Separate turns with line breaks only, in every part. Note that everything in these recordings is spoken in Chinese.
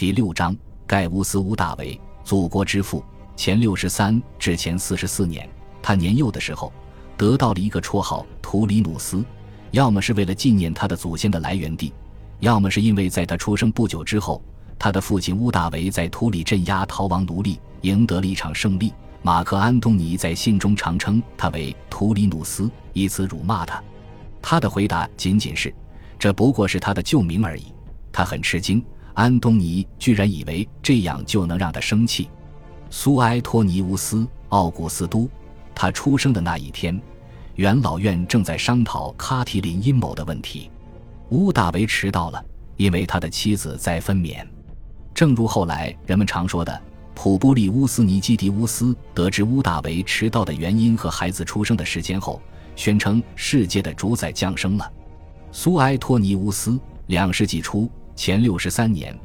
第六章，盖乌斯·乌大维，祖国之父。前六十三至前四十四年，他年幼的时候得到了一个绰号图里努斯，要么是为了纪念他的祖先的来源地，要么是因为在他出生不久之后，他的父亲乌大维在图里镇压逃亡奴隶，赢得了一场胜利。马克·安东尼在信中常称他为图里努斯，以此辱骂他。他的回答仅仅是：“这不过是他的旧名而已。”他很吃惊，安东尼居然以为这样就能让他生气。苏埃托尼乌斯·奥古斯都，他出生的那一天，元老院正在商讨卡提林阴谋的问题。乌大维迟到了，因为他的妻子在分娩。正如后来人们常说的，普布利乌斯·尼基迪乌斯得知乌大维迟到的原因和孩子出生的时间后，宣称世界的主宰降生了。苏埃托尼乌斯，两世纪初前六十三年，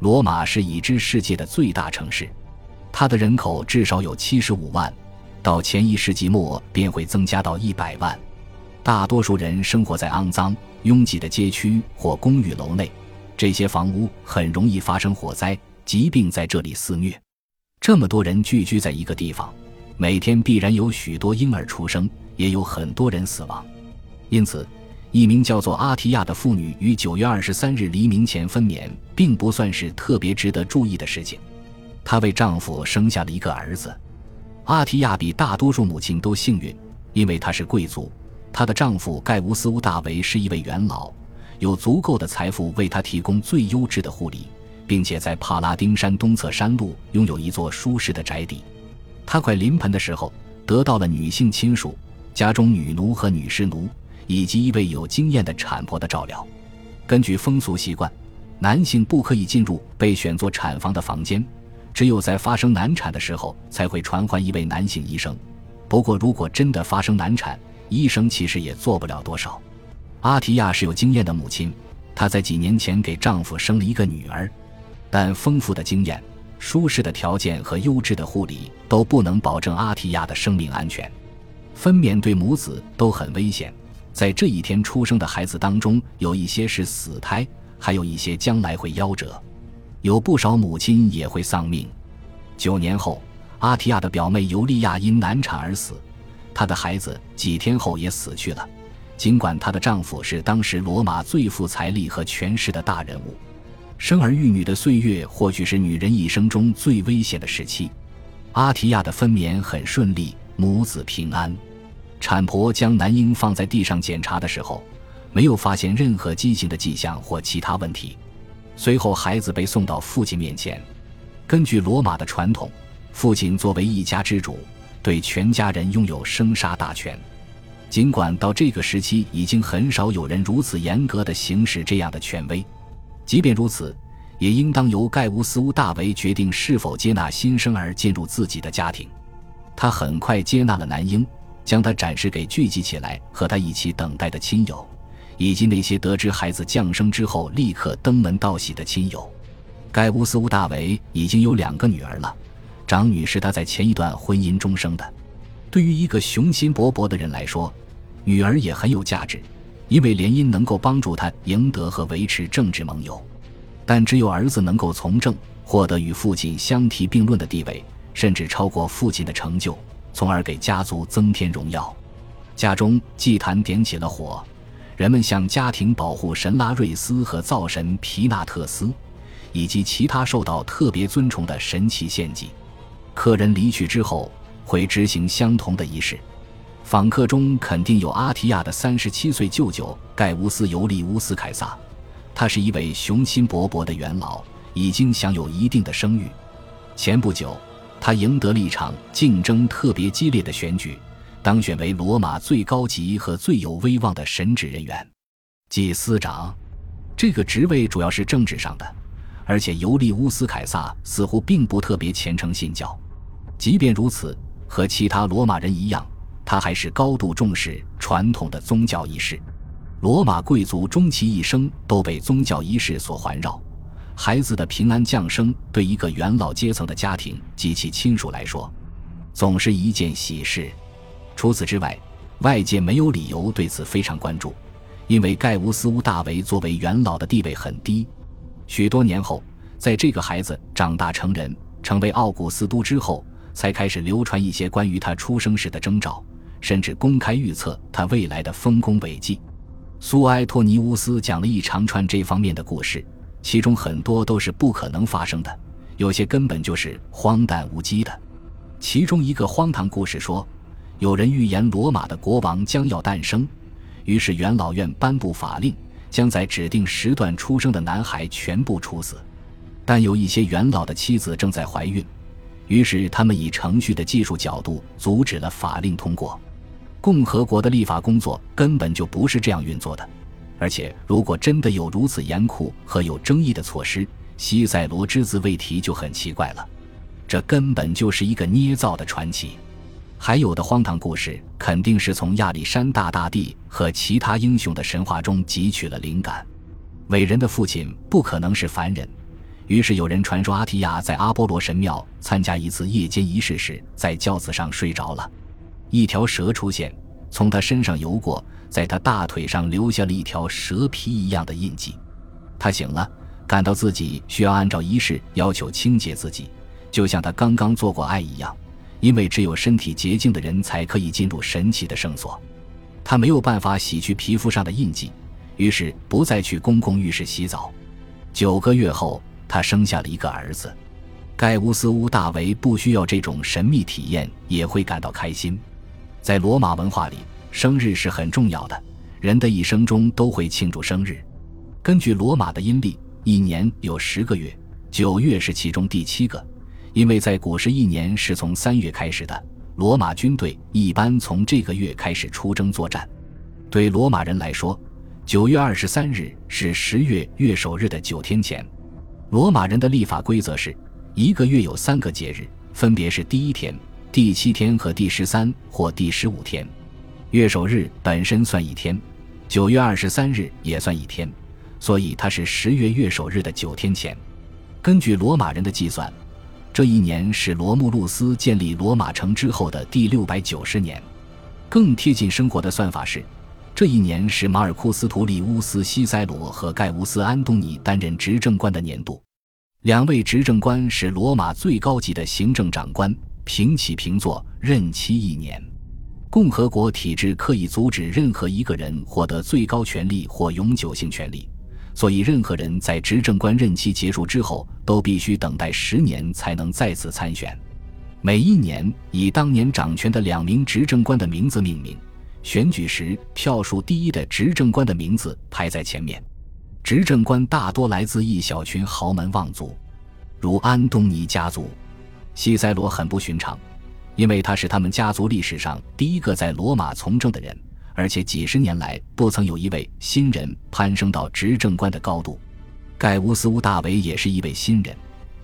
罗马是已知世界的最大城市。它的人口至少有七十五万，到前一世纪末便会增加到一百万。大多数人生活在肮脏、拥挤的街区或公寓楼内，这些房屋很容易发生火灾，疾病在这里肆虐。这么多人聚居在一个地方，每天必然有许多婴儿出生，也有很多人死亡。因此，一名叫做阿提亚的妇女于九月二十三日黎明前分娩，并不算是特别值得注意的事情。她为丈夫生下了一个儿子。阿提亚比大多数母亲都幸运，因为她是贵族。她的丈夫盖乌斯乌大维是一位元老，有足够的财富为她提供最优质的护理，并且在帕拉丁山东侧山路拥有一座舒适的宅邸。她快临盆的时候，得到了女性亲属、家中女奴和女侍奴，以及一位有经验的产婆的照料。根据风俗习惯，男性不可以进入被选作产房的房间。只有在发生难产的时候，才会传唤一位男性医生。不过，如果真的发生难产，医生其实也做不了多少。阿提亚是有经验的母亲，她在几年前给丈夫生了一个女儿。但丰富的经验、舒适的条件和优质的护理都不能保证阿提亚的生命安全。分娩对母子都很危险，在这一天出生的孩子当中，有一些是死胎，还有一些将来会夭折。有不少母亲也会丧命。九年后，阿提亚的表妹尤利亚因难产而死，她的孩子几天后也死去了。尽管她的丈夫是当时罗马最富财力和权势的大人物，生儿育女的岁月或许是女人一生中最危险的时期。阿提亚的分娩很顺利，母子平安。产婆将男婴放在地上检查的时候，没有发现任何畸形的迹象或其他问题。随后，孩子被送到父亲面前。根据罗马的传统，父亲作为一家之主，对全家人拥有生杀大权。尽管到这个时期已经很少有人如此严格地行使这样的权威，即便如此，也应当由盖乌斯·乌大维决定是否接纳新生儿进入自己的家庭。他很快接纳了男婴，将他展示给聚集起来和他一起等待的亲友。以及那些得知孩子降生之后立刻登门道喜的亲友，盖乌斯·乌大维已经有两个女儿了，长女是他在前一段婚姻中生的。对于一个雄心勃勃的人来说，女儿也很有价值，因为联姻能够帮助他赢得和维持政治盟友。但只有儿子能够从政，获得与父亲相提并论的地位，甚至超过父亲的成就，从而给家族增添荣耀。家中祭坛点起了火。人们向家庭保护神拉瑞斯和灶神皮纳特斯，以及其他受到特别尊崇的神奇献祭。客人离去之后，会执行相同的仪式。访客中肯定有阿提亚的三十七岁舅舅盖乌斯·尤利乌斯·凯撒，他是一位雄心勃勃的元老，已经享有一定的声誉。前不久，他赢得了一场竞争特别激烈的选举。当选为罗马最高级和最有威望的神职人员，祭司长。这个职位主要是政治上的，而且尤利乌斯·凯撒似乎并不特别虔诚信教。即便如此，和其他罗马人一样，他还是高度重视传统的宗教仪式。罗马贵族终其一生都被宗教仪式所环绕。孩子的平安降生，对一个元老阶层的家庭及其亲属来说，总是一件喜事。除此之外，外界没有理由对此非常关注，因为盖乌斯·乌大维作为元老的地位很低。许多年后，在这个孩子长大成人，成为奥古斯都之后，才开始流传一些关于他出生时的征兆，甚至公开预测他未来的丰功伟绩。苏埃托尼乌斯讲了一长串这方面的故事，其中很多都是不可能发生的，有些根本就是荒诞无稽的。其中一个荒唐故事说，有人预言罗马的国王将要诞生，于是元老院颁布法令，将在指定时段出生的男孩全部处死。但有一些元老的妻子正在怀孕，于是他们以程序的技术角度阻止了法令通过。共和国的立法工作根本就不是这样运作的，而且如果真的有如此严酷和有争议的措施，西塞罗只字未提就很奇怪了。这根本就是一个捏造的传奇。还有的荒唐故事肯定是从亚历山大大帝和其他英雄的神话中汲取了灵感。伟人的父亲不可能是凡人，于是有人传说阿提亚在阿波罗神庙参加一次夜间仪式时，在轿子上睡着了。一条蛇出现，从他身上游过，在他大腿上留下了一条蛇皮一样的印记。他醒了，感到自己需要按照仪式要求清洁自己，就像他刚刚做过爱一样，因为只有身体洁净的人才可以进入神奇的圣所。他没有办法洗去皮肤上的印记，于是不再去公共浴室洗澡。九个月后，他生下了一个儿子。盖乌斯·乌大维不需要这种神秘体验，也会感到开心。在罗马文化里，生日是很重要的，人的一生中都会庆祝生日。根据罗马的阴历，一年有十个月，九月是其中第七个，因为在古时一年是从三月开始的。罗马军队一般从这个月开始出征作战。对罗马人来说，九月二十三日是十月月首日的九天前。罗马人的历法规则是，一个月有三个节日，分别是第一天。第七天和第十三或第十五天，月首日本身算一天，九月二十三日也算一天，所以它是十月月首日的九天前。根据罗马人的计算，这一年是罗慕路斯建立罗马城之后的第六百九十年。更贴近生活的算法是，这一年是马尔库斯图里乌斯西塞罗和盖乌斯安东尼担任执政官的年度。两位执政官是罗马最高级的行政长官。平起平坐，任期一年。共和国体制可以阻止任何一个人获得最高权力或永久性权利，所以任何人在执政官任期结束之后都必须等待十年才能再次参选。每一年以当年掌权的两名执政官的名字命名，选举时票数第一的执政官的名字排在前面。执政官大多来自一小群豪门望族，如安东尼家族。西塞罗很不寻常，因为他是他们家族历史上第一个在罗马从政的人，而且几十年来不曾有一位新人攀升到执政官的高度。盖乌斯·乌大维也是一位新人，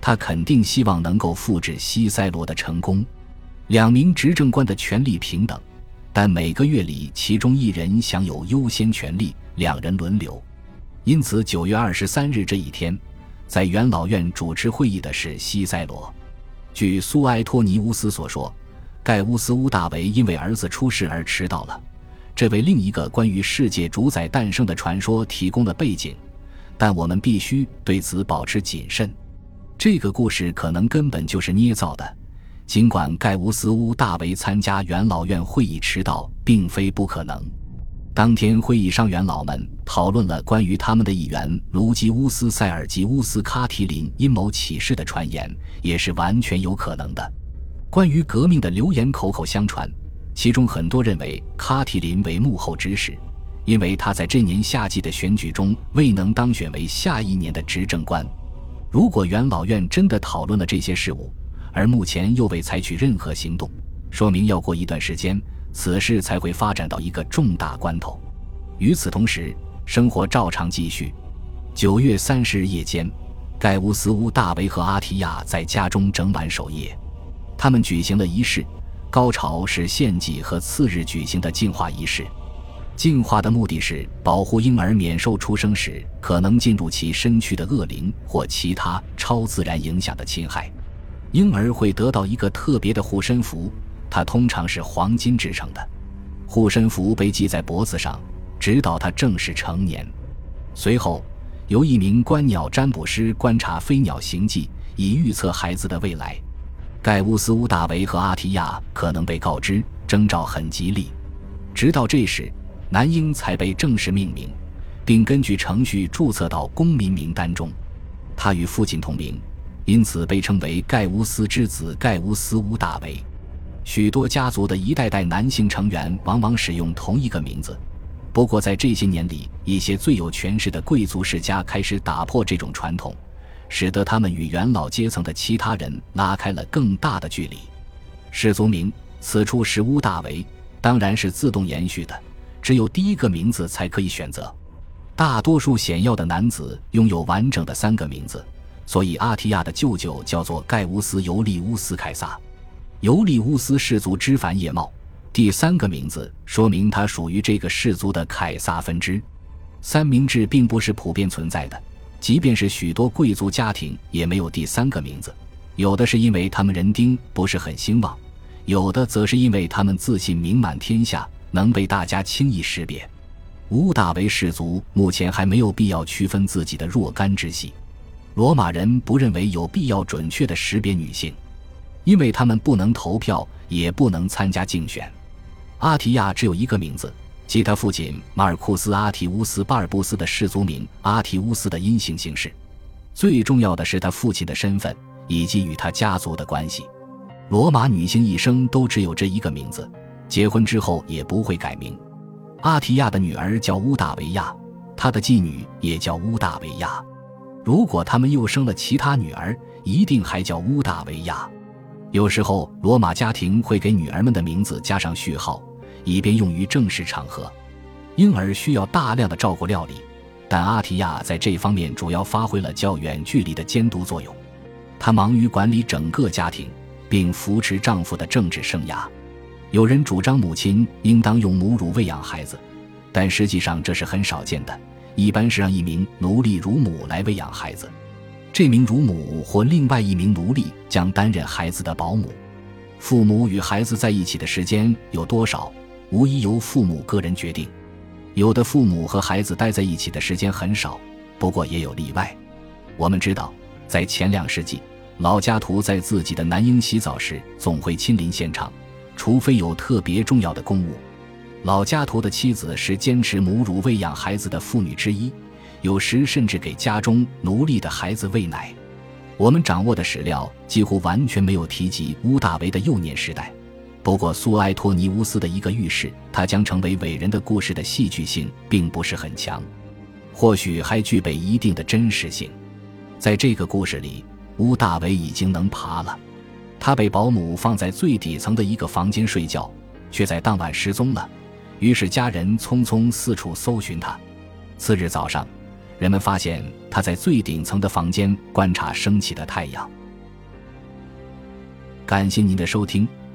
他肯定希望能够复制西塞罗的成功。两名执政官的权力平等，但每个月里其中一人享有优先权利，两人轮流。因此，九月二十三日这一天，在元老院主持会议的是西塞罗。据苏埃托尼乌斯所说，盖乌斯·乌大维因为儿子出事而迟到了，这为另一个关于世界主宰诞生的传说提供了背景。但我们必须对此保持谨慎。这个故事可能根本就是捏造的，尽管盖乌斯·乌大维参加元老院会议迟到并非不可能。当天会议上，元老们讨论了关于他们的议员卢基乌斯·塞尔吉乌斯·卡提林阴谋起事的传言，也是完全有可能的。关于革命的流言口口相传，其中很多认为卡提林为幕后指使，因为他在这年夏季的选举中未能当选为下一年的执政官。如果元老院真的讨论了这些事务，而目前又未采取任何行动，说明要过一段时间。此事才会发展到一个重大关头。与此同时，生活照常继续。九月三十日夜间，盖乌斯·乌大维和阿提亚在家中整晚守夜。他们举行了仪式，高潮是献祭和次日举行的净化仪式。净化的目的是保护婴儿免受出生时可能进入其身躯的恶灵或其他超自然影响的侵害。婴儿会得到一个特别的护身符。它通常是黄金制成的，护身符被系在脖子上，直到他正式成年。随后，由一名观鸟占卜师观察飞鸟行迹，以预测孩子的未来。盖乌斯·乌大维和阿提亚可能被告知征兆很吉利，直到这时，男婴才被正式命名，并根据程序注册到公民名单中。他与父亲同名，因此被称为盖乌斯之子盖乌斯·乌大维。许多家族的一代代男性成员往往使用同一个名字，不过在这些年里，一些最有权势的贵族世家开始打破这种传统，使得他们与元老阶层的其他人拉开了更大的距离。氏族名此处是乌大维，当然是自动延续的，只有第一个名字才可以选择。大多数显要的男子拥有完整的三个名字，所以阿提亚的舅舅叫做盖乌斯·尤利乌斯·凯撒。尤利乌斯氏族枝繁叶茂，第三个名字说明他属于这个氏族的凯撒分支。三明治并不是普遍存在的，即便是许多贵族家庭也没有第三个名字。有的是因为他们人丁不是很兴旺，有的则是因为他们自信名满天下，能被大家轻易识别。乌大维氏族目前还没有必要区分自己的若干支系。罗马人不认为有必要准确的识别女性。因为他们不能投票，也不能参加竞选。阿提亚只有一个名字，即他父亲马尔库斯·阿提乌斯·巴尔布斯的氏族名阿提乌斯的阴性姓氏。最重要的是他父亲的身份以及与他家族的关系。罗马女性一生都只有这一个名字，结婚之后也不会改名。阿提亚的女儿叫乌大维亚，她的继女也叫乌大维亚。如果他们又生了其他女儿，一定还叫乌大维亚。有时候，罗马家庭会给女儿们的名字加上序号，以便用于正式场合。婴儿需要大量的照顾料理，但阿提亚在这方面主要发挥了较远距离的监督作用。她忙于管理整个家庭，并扶持丈夫的政治生涯。有人主张母亲应当用母乳喂养孩子，但实际上这是很少见的，一般是让一名奴隶乳母来喂养孩子。这名乳母或另外一名奴隶将担任孩子的保姆。父母与孩子在一起的时间有多少，无疑由父母个人决定。有的父母和孩子待在一起的时间很少，不过也有例外。我们知道，在前两世纪，老家图在自己的男婴洗澡时总会亲临现场，除非有特别重要的公务。老家图的妻子是坚持母乳喂养孩子的妇女之一。有时甚至给家中奴隶的孩子喂奶。我们掌握的史料几乎完全没有提及乌大维的幼年时代。不过，苏埃托尼乌斯的一个预示他将成为伟人的故事的戏剧性并不是很强，或许还具备一定的真实性。在这个故事里，乌大维已经能爬了。他被保姆放在最底层的一个房间睡觉，却在当晚失踪了。于是家人匆匆四处搜寻他。次日早上。人们发现他在最顶层的房间观察升起的太阳。感谢您的收听，